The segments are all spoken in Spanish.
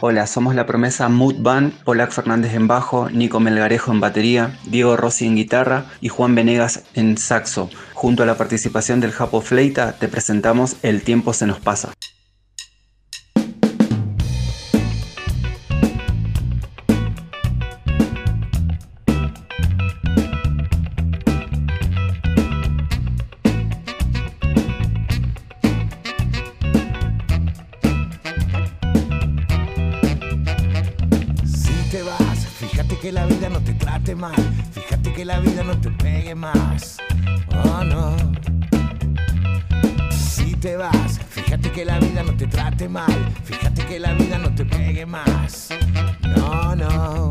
Hola, somos la promesa Mood Band, Polak Fernández en bajo, Nico Melgarejo en batería, Diego Rossi en guitarra y Juan Venegas en saxo. Junto a la participación del Japo Fleita, te presentamos El tiempo se nos pasa. Fíjate que la vida no te pegue más. Oh no. Si te vas, fíjate que la vida no te trate mal. Fíjate que la vida no te pegue más. No, no.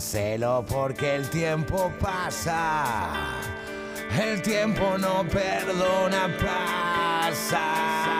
Hacelo porque el tiempo pasa. El tiempo no perdona, pasa.